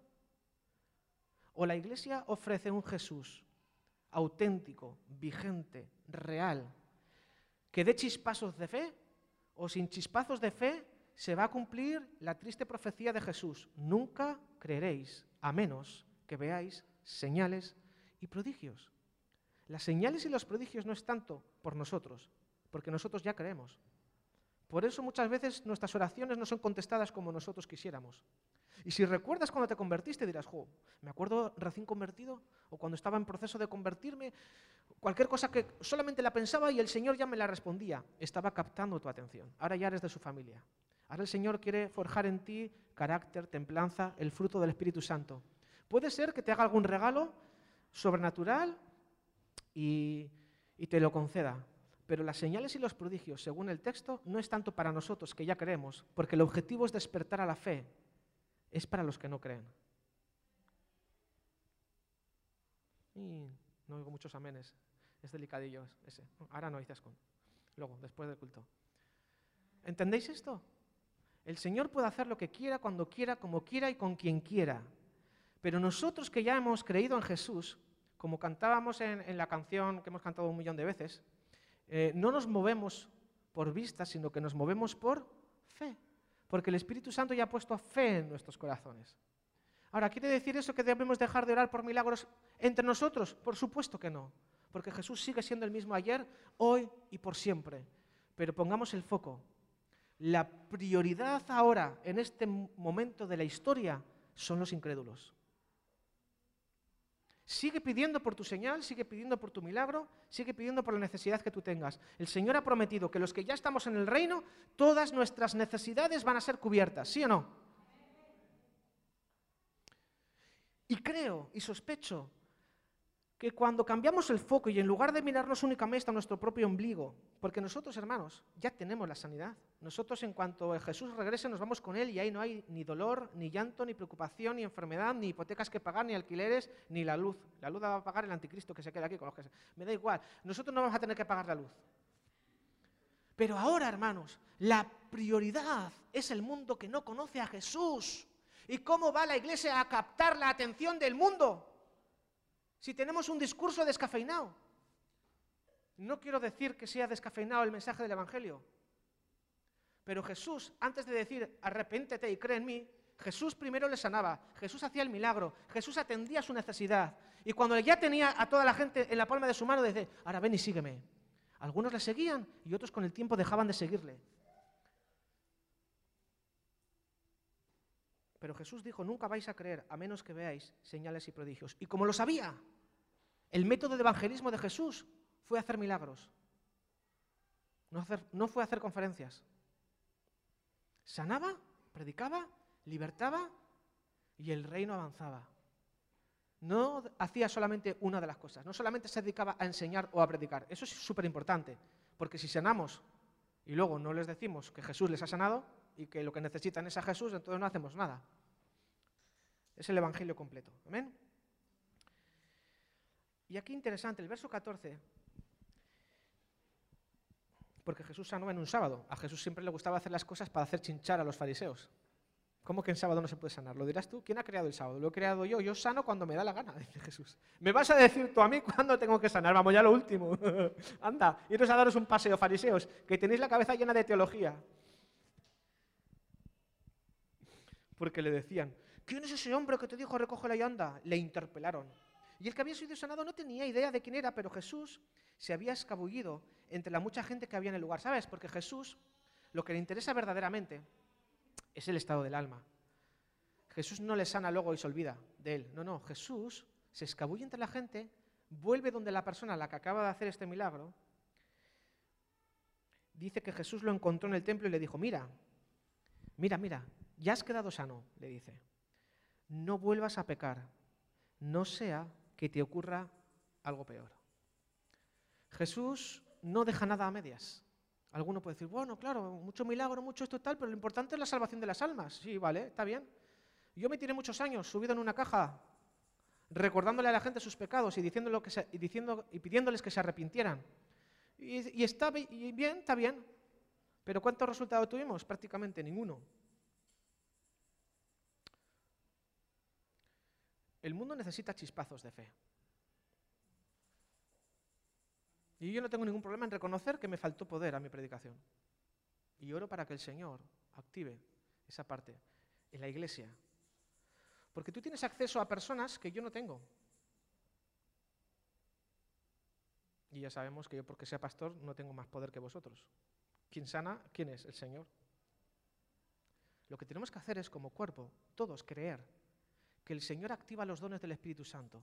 o la Iglesia ofrece un Jesús auténtico, vigente, real, que dé chispazos de fe, o sin chispazos de fe se va a cumplir la triste profecía de Jesús. Nunca creeréis, a menos que veáis señales y prodigios. Las señales y los prodigios no es tanto por nosotros, porque nosotros ya creemos. Por eso muchas veces nuestras oraciones no son contestadas como nosotros quisiéramos. Y si recuerdas cuando te convertiste, dirás, jo, me acuerdo recién convertido o cuando estaba en proceso de convertirme, cualquier cosa que solamente la pensaba y el Señor ya me la respondía. Estaba captando tu atención. Ahora ya eres de su familia. Ahora el Señor quiere forjar en ti carácter, templanza, el fruto del Espíritu Santo. Puede ser que te haga algún regalo sobrenatural y, te lo conceda. Pero las señales y los prodigios, según el texto, no es tanto para nosotros, que ya creemos, porque el objetivo es despertar a la fe, es para los que no creen. No oigo muchos amenes, es delicadillo ese. Ahora no, dices con. Luego, después del culto. ¿Entendéis esto? El Señor puede hacer lo que quiera, cuando quiera, como quiera y con quien quiera. Pero nosotros que ya hemos creído en Jesús, como cantábamos en, la canción que hemos cantado un millón de veces, eh, no nos movemos por vista, sino que nos movemos por fe. Porque el Espíritu Santo ya ha puesto fe en nuestros corazones. Ahora, ¿quiere decir eso que debemos dejar de orar por milagros entre nosotros? Por supuesto que no. Porque Jesús sigue siendo el mismo ayer, hoy y por siempre. Pero pongamos el foco. La prioridad ahora, en este momento de la historia, son los incrédulos. Sigue pidiendo por tu señal, sigue pidiendo por tu milagro, sigue pidiendo por la necesidad que tú tengas. El Señor ha prometido que los que ya estamos en el reino, todas nuestras necesidades van a ser cubiertas, ¿sí o no? Y creo y sospecho que cuando cambiamos el foco y en lugar de mirarnos únicamente a nuestro propio ombligo, porque nosotros, hermanos, ya tenemos la sanidad. Nosotros, en cuanto Jesús regrese, nos vamos con Él y ahí no hay ni dolor, ni llanto, ni preocupación, ni enfermedad, ni hipotecas que pagar, ni alquileres, ni la luz. La luz la va a pagar el anticristo que se queda aquí con los que Me da igual. Nosotros no vamos a tener que pagar la luz. Pero ahora, hermanos, la prioridad es el mundo que no conoce a Jesús. ¿Y cómo va la iglesia a captar la atención del mundo? Si tenemos un discurso descafeinado. No quiero decir que sea descafeinado el mensaje del Evangelio, pero Jesús, antes de decir arrepéntete y cree en mí, Jesús primero le sanaba, Jesús hacía el milagro, Jesús atendía su necesidad. Y cuando ya tenía a toda la gente en la palma de su mano, dice, ahora ven y sígueme. Algunos le seguían y otros con el tiempo dejaban de seguirle. Pero Jesús dijo, nunca vais a creer a menos que veáis señales y prodigios. Y como lo sabía, el método de evangelismo de Jesús fue hacer milagros. No, fue hacer conferencias. Sanaba, predicaba, libertaba y el reino avanzaba. No hacía solamente una de las cosas, no solamente se dedicaba a enseñar o a predicar. Eso es súper importante, porque si sanamos y luego no les decimos que Jesús les ha sanado, y que lo que necesitan es a Jesús, entonces no hacemos nada. Es el Evangelio completo. Amén. Y aquí interesante, el verso 14, porque Jesús sanó en un sábado. A Jesús siempre le gustaba hacer las cosas para hacer chinchar a los fariseos. ¿Cómo que en sábado no se puede sanar? ¿Lo dirás tú? ¿Quién ha creado el sábado? Lo he creado yo. Yo sano cuando me da la gana, <laughs> dice Jesús. ¿Me vas a decir tú a mí cuándo tengo que sanar? Vamos, ya lo último. <laughs> Anda, iros a daros un paseo, fariseos, que tenéis la cabeza llena de teología. porque le decían, ¿quién es ese hombre que te dijo recógela y anda? Le interpelaron. Y el que había sido sanado no tenía idea de quién era, pero Jesús se había escabullido entre la mucha gente que había en el lugar. ¿Sabes? Porque Jesús lo que le interesa verdaderamente es el estado del alma. Jesús no le sana luego y se olvida de él. No, no, Jesús se escabulle entre la gente, vuelve donde la persona la que acaba de hacer este milagro. Dice que Jesús lo encontró en el templo y le dijo, mira, mira, mira, ya has quedado sano, le dice. No vuelvas a pecar, no sea que te ocurra algo peor. Jesús no deja nada a medias. Alguno puede decir, bueno, claro, mucho milagro, mucho esto tal, pero lo importante es la salvación de las almas. Sí, vale, está bien. Yo me tiré muchos años subido en una caja, recordándole a la gente sus pecados y, diciendo que y, pidiéndoles que se arrepintieran. Y, y está bien, está bien. Pero ¿cuántos resultados tuvimos? Prácticamente ninguno. El mundo necesita chispazos de fe. Y yo no tengo ningún problema en reconocer que me faltó poder a mi predicación. Y oro para que el Señor active esa parte en la iglesia. Porque tú tienes acceso a personas que yo no tengo. Y ya sabemos que yo porque sea pastor no tengo más poder que vosotros. ¿Quién sana? ¿Quién es? El Señor. Lo que tenemos que hacer es como cuerpo, todos creer que el Señor activa los dones del Espíritu Santo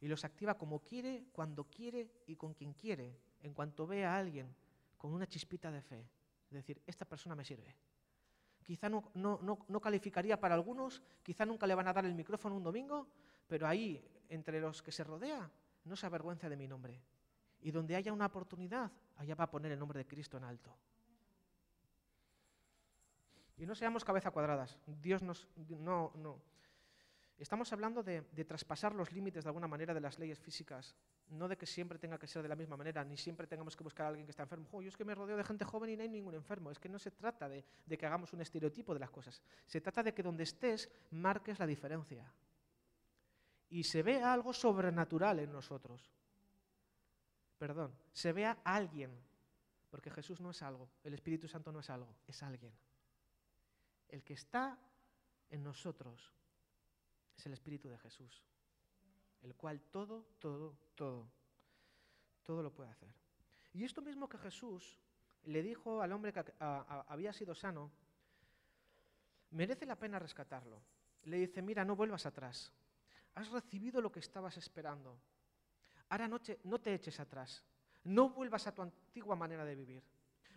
y los activa como quiere, cuando quiere y con quien quiere, en cuanto ve a alguien con una chispita de fe. Es decir, esta persona me sirve. Quizá no, no, calificaría para algunos, quizá nunca le van a dar el micrófono un domingo, pero ahí, entre los que se rodea, no se avergüenza de mi nombre. Y donde haya una oportunidad, allá va a poner el nombre de Cristo en alto. Y no seamos cabeza cuadradas. Dios nos, no, no, Estamos hablando de, traspasar los límites de alguna manera de las leyes físicas, no de que siempre tenga que ser de la misma manera, ni siempre tengamos que buscar a alguien que está enfermo. yo es que me rodeo de gente joven y no hay ningún enfermo. Es que no se trata de, que hagamos un estereotipo de las cosas. Se trata de que donde estés marques la diferencia. y se vea algo sobrenatural en nosotros. Perdón, se vea alguien, porque Jesús no es algo, el Espíritu Santo no es algo, es alguien. El que está en nosotros es el Espíritu de Jesús, el cual todo, todo, todo, todo lo puede hacer. Y esto mismo que Jesús le dijo al hombre que había sido sano, merece la pena rescatarlo. Le dice, mira, no vuelvas atrás. Has recibido lo que estabas esperando. Ahora no te, no te eches atrás. No vuelvas a tu antigua manera de vivir.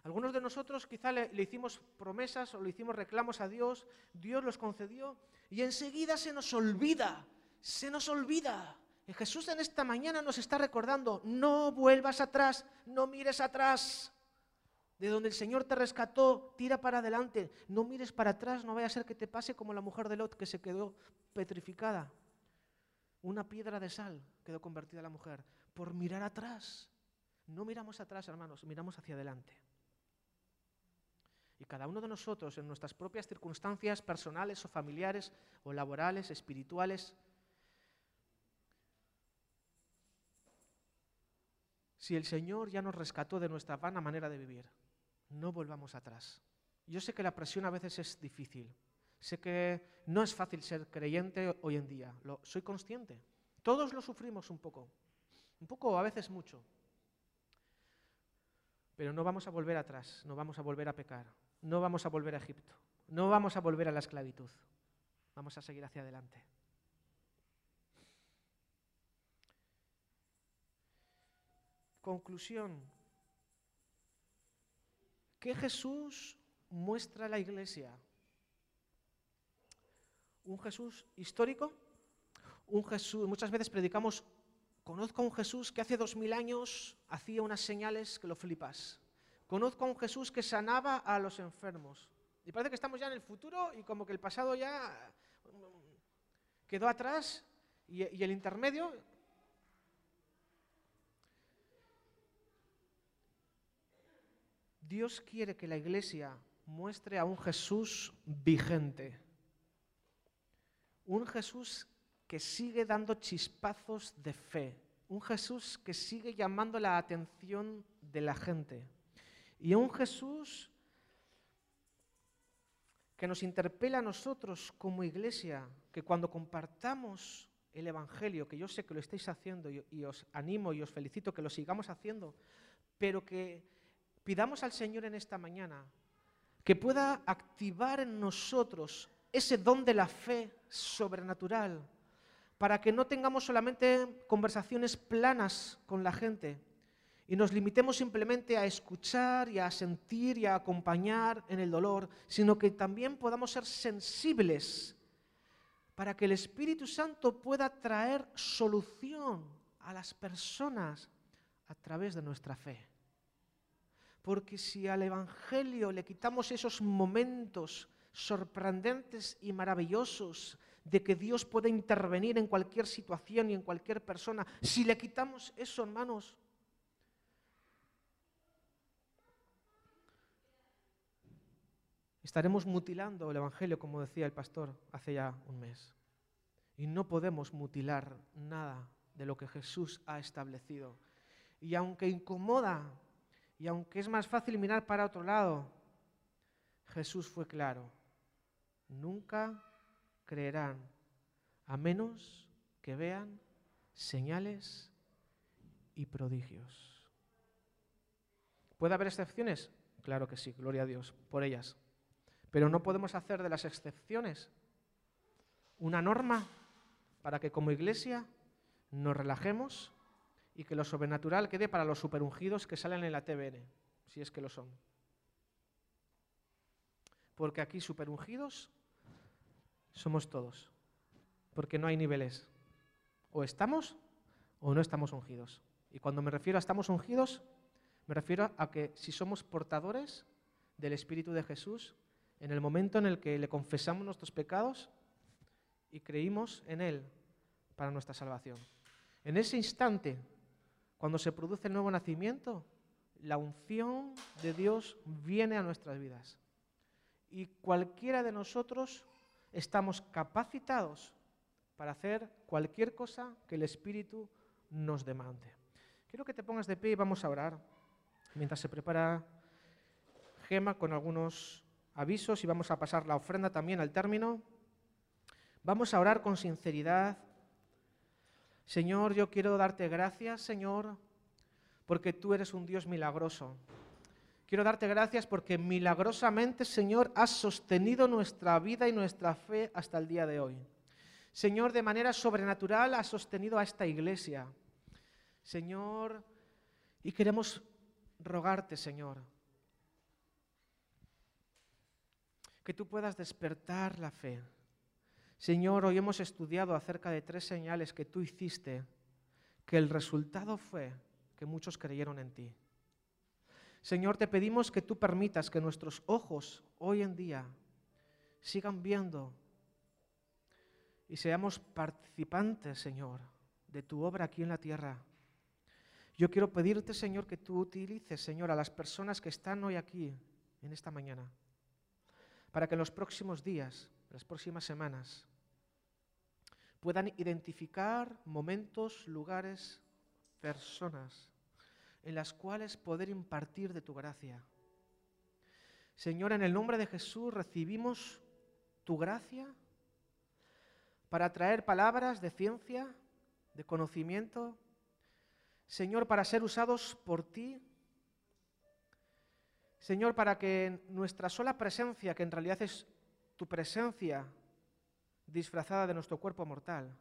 Algunos de nosotros quizá le, hicimos promesas o le hicimos reclamos a Dios, Dios los concedió y enseguida se nos olvida, se nos olvida. Y Jesús en esta mañana nos está recordando, no vuelvas atrás, no mires atrás. De donde el Señor te rescató, tira para adelante, no mires para atrás, no vaya a ser que te pase como la mujer de Lot que se quedó petrificada. Una piedra de sal quedó convertida la mujer por mirar atrás. No miramos atrás, hermanos, miramos hacia adelante. Y cada uno de nosotros, en nuestras propias circunstancias personales o familiares o laborales, espirituales, si el Señor ya nos rescató de nuestra vana manera de vivir, no volvamos atrás. Yo sé que la presión a veces es difícil. Sé que no es fácil ser creyente hoy en día. Lo, soy consciente. Todos lo sufrimos un poco. Un poco a veces mucho. Pero no vamos a volver atrás, no vamos a volver a pecar, no vamos a volver a Egipto, no vamos a volver a la esclavitud. Vamos a seguir hacia adelante. Conclusión. ¿Qué Jesús muestra a la iglesia? ¿Un Jesús histórico? Un Jesús, muchas veces predicamos, conozco a un Jesús que hace dos mil años hacía unas señales que lo flipas. Conozco a un Jesús que sanaba a los enfermos. Y parece que estamos ya en el futuro y como que el pasado ya quedó atrás y, y el intermedio. Dios quiere que la iglesia muestre a un Jesús vigente, un Jesús que sigue dando chispazos de fe, un Jesús que sigue llamando la atención de la gente y un Jesús que nos interpela a nosotros como iglesia, que cuando compartamos el Evangelio, que yo sé que lo estáis haciendo y, y os animo y os felicito que lo sigamos haciendo, pero que pidamos al Señor en esta mañana que pueda activar en nosotros ese don de la fe sobrenatural, para que no tengamos solamente conversaciones planas con la gente y nos limitemos simplemente a escuchar y a sentir y a acompañar en el dolor, sino que también podamos ser sensibles para que el Espíritu Santo pueda traer solución a las personas a través de nuestra fe. Porque si al Evangelio le quitamos esos momentos sorprendentes y maravillosos de que Dios puede intervenir en cualquier situación y en cualquier persona, si le quitamos eso, hermanos, estaremos mutilando el Evangelio, como decía el pastor hace ya un mes. Y no podemos mutilar nada de lo que Jesús ha establecido. Y aunque incomoda y aunque es más fácil mirar para otro lado, Jesús fue claro. Nunca creerán a menos que vean señales y prodigios. ¿Puede haber excepciones? Claro que sí, gloria a Dios por ellas. Pero no podemos hacer de las excepciones una norma para que como iglesia nos relajemos y que lo sobrenatural quede para los superungidos que salen en la TVN, si es que lo son. Porque aquí superungidos somos todos, porque no hay niveles. O estamos o no estamos ungidos. Y cuando me refiero a estamos ungidos, me refiero a que si somos portadores del Espíritu de Jesús, en el momento en el que le confesamos nuestros pecados y creímos en Él para nuestra salvación. En ese instante cuando se produce el nuevo nacimiento, la unción de Dios viene a nuestras vidas. Y cualquiera de nosotros estamos capacitados para hacer cualquier cosa que el Espíritu nos demande. Quiero que te pongas de pie y vamos a orar mientras se prepara Gema con algunos avisos y vamos a pasar la ofrenda también al término. Vamos a orar con sinceridad. Señor, yo quiero darte gracias, Señor, porque tú eres un Dios milagroso. Quiero darte gracias porque milagrosamente, Señor, has sostenido nuestra vida y nuestra fe hasta el día de hoy. Señor, de manera sobrenatural has sostenido a esta iglesia. Señor, y queremos rogarte, Señor, que tú puedas despertar la fe. Señor, hoy hemos estudiado acerca de tres señales que tú hiciste, que el resultado fue que muchos creyeron en ti. Señor, te pedimos que tú permitas que nuestros ojos hoy en día sigan viendo y seamos participantes, Señor, de tu obra aquí en la tierra. Yo quiero pedirte, Señor, que tú utilices, Señor, a las personas que están hoy aquí, en esta mañana, para que en los próximos días, las próximas semanas, puedan identificar momentos, lugares, personas en las cuales poder impartir de tu gracia. Señor, en el nombre de Jesús recibimos tu gracia para traer palabras de ciencia, de conocimiento, Señor, para ser usados por ti. Señor, para que nuestra sola presencia, que en realidad es tu presencia disfrazada de nuestro cuerpo mortal,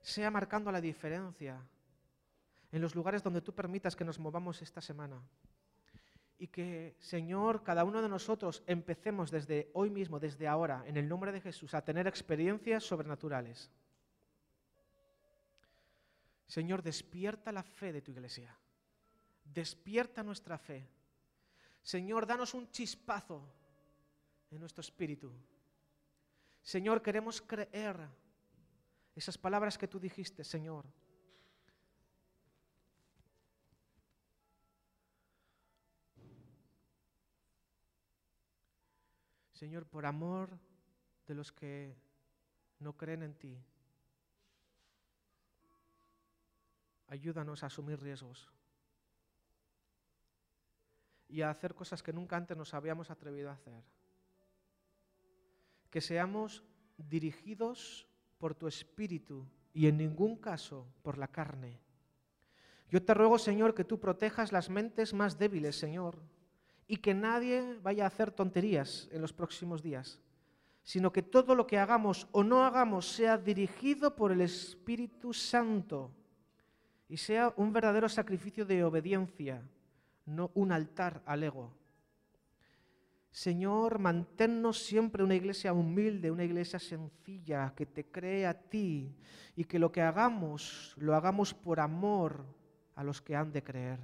sea marcando la diferencia en los lugares donde tú permitas que nos movamos esta semana. Y que, Señor, cada uno de nosotros empecemos desde hoy mismo, desde ahora, en el nombre de Jesús, a tener experiencias sobrenaturales. Señor, despierta la fe de tu iglesia. Despierta nuestra fe. Señor, danos un chispazo en nuestro espíritu. Señor, queremos creer esas palabras que tú dijiste, Señor. Señor, por amor de los que no creen en ti, ayúdanos a asumir riesgos y a hacer cosas que nunca antes nos habíamos atrevido a hacer. Que seamos dirigidos por tu espíritu y en ningún caso por la carne. Yo te ruego, Señor, que tú protejas las mentes más débiles, Señor, y que nadie vaya a hacer tonterías en los próximos días, sino que todo lo que hagamos o no hagamos sea dirigido por el Espíritu Santo y sea un verdadero sacrificio de obediencia, no un altar al ego. Señor, manténnos siempre una iglesia humilde, una iglesia sencilla, que te cree a ti y que lo que hagamos lo hagamos por amor a los que han de creer.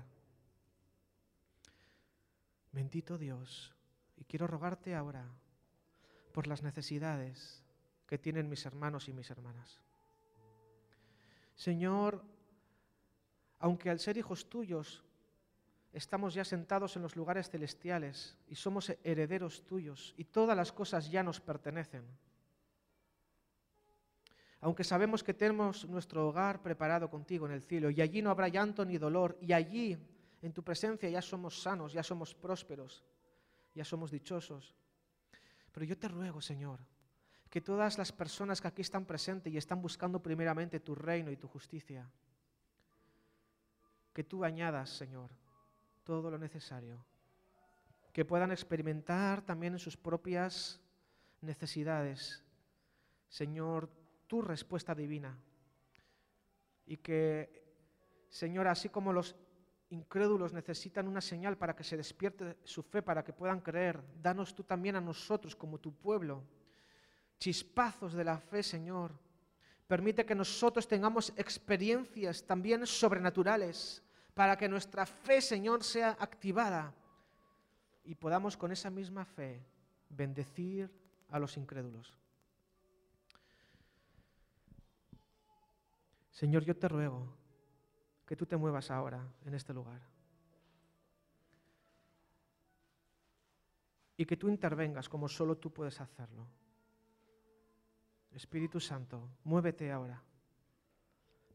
Bendito Dios, y quiero rogarte ahora por las necesidades que tienen mis hermanos y mis hermanas. Señor, aunque al ser hijos tuyos estamos ya sentados en los lugares celestiales y somos herederos tuyos y todas las cosas ya nos pertenecen, aunque sabemos que tenemos nuestro hogar preparado contigo en el cielo y allí no habrá llanto ni dolor y allí en tu presencia ya somos sanos, ya somos prósperos, ya somos dichosos. Pero yo te ruego, Señor, que todas las personas que aquí están presentes y están buscando primeramente tu reino y tu justicia, que tú añadas, Señor, todo lo necesario, que puedan experimentar también en sus propias necesidades, Señor, tu respuesta divina. Y que, Señor, así como los incrédulos necesitan una señal para que se despierte su fe, para que puedan creer. Danos tú también a nosotros como tu pueblo chispazos de la fe, Señor. Permite que nosotros tengamos experiencias también sobrenaturales para que nuestra fe, Señor, sea activada y podamos con esa misma fe bendecir a los incrédulos. Señor, yo te ruego que tú te muevas ahora en este lugar. Y que tú intervengas como solo tú puedes hacerlo. Espíritu Santo, muévete ahora.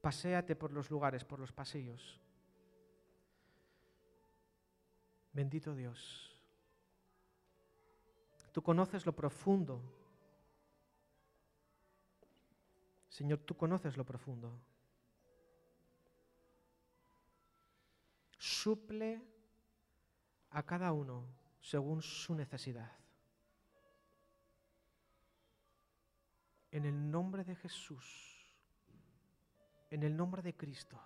Paséate por los lugares, por los pasillos. Bendito Dios. Tú conoces lo profundo. Señor, tú conoces lo profundo. Suple a cada uno según su necesidad. En el nombre de Jesús, en el nombre de Cristo.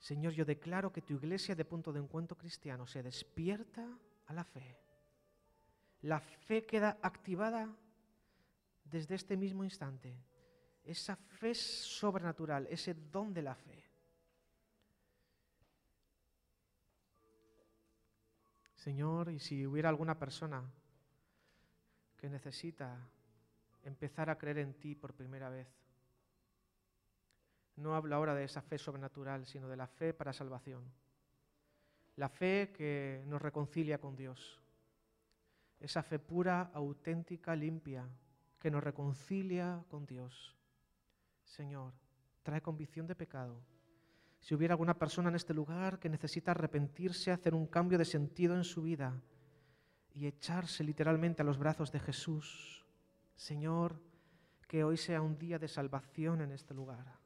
Señor, yo declaro que tu iglesia de punto de encuentro cristiano se despierta a la fe la fe queda activada desde este mismo instante. Esa fe sobrenatural, ese don de la fe. Señor, y si hubiera alguna persona que necesita empezar a creer en ti por primera vez, no hablo ahora de esa fe sobrenatural, sino de la fe para salvación. La fe que nos reconcilia con Dios esa fe pura, auténtica, limpia, que nos reconcilia con Dios. Señor, trae convicción de pecado. Si hubiera alguna persona en este lugar que necesita arrepentirse, hacer un cambio de sentido en su vida y echarse literalmente a los brazos de Jesús, Señor, que hoy sea un día de salvación en este lugar.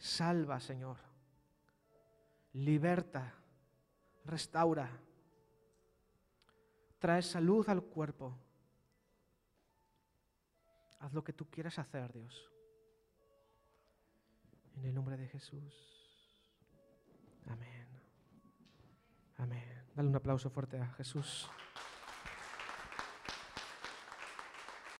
Salva, Señor. Liberta. Restaura trae salud al cuerpo. Haz lo que tú quieras hacer, Dios. En el nombre de Jesús. Amén. Amén. Dale un aplauso fuerte a Jesús.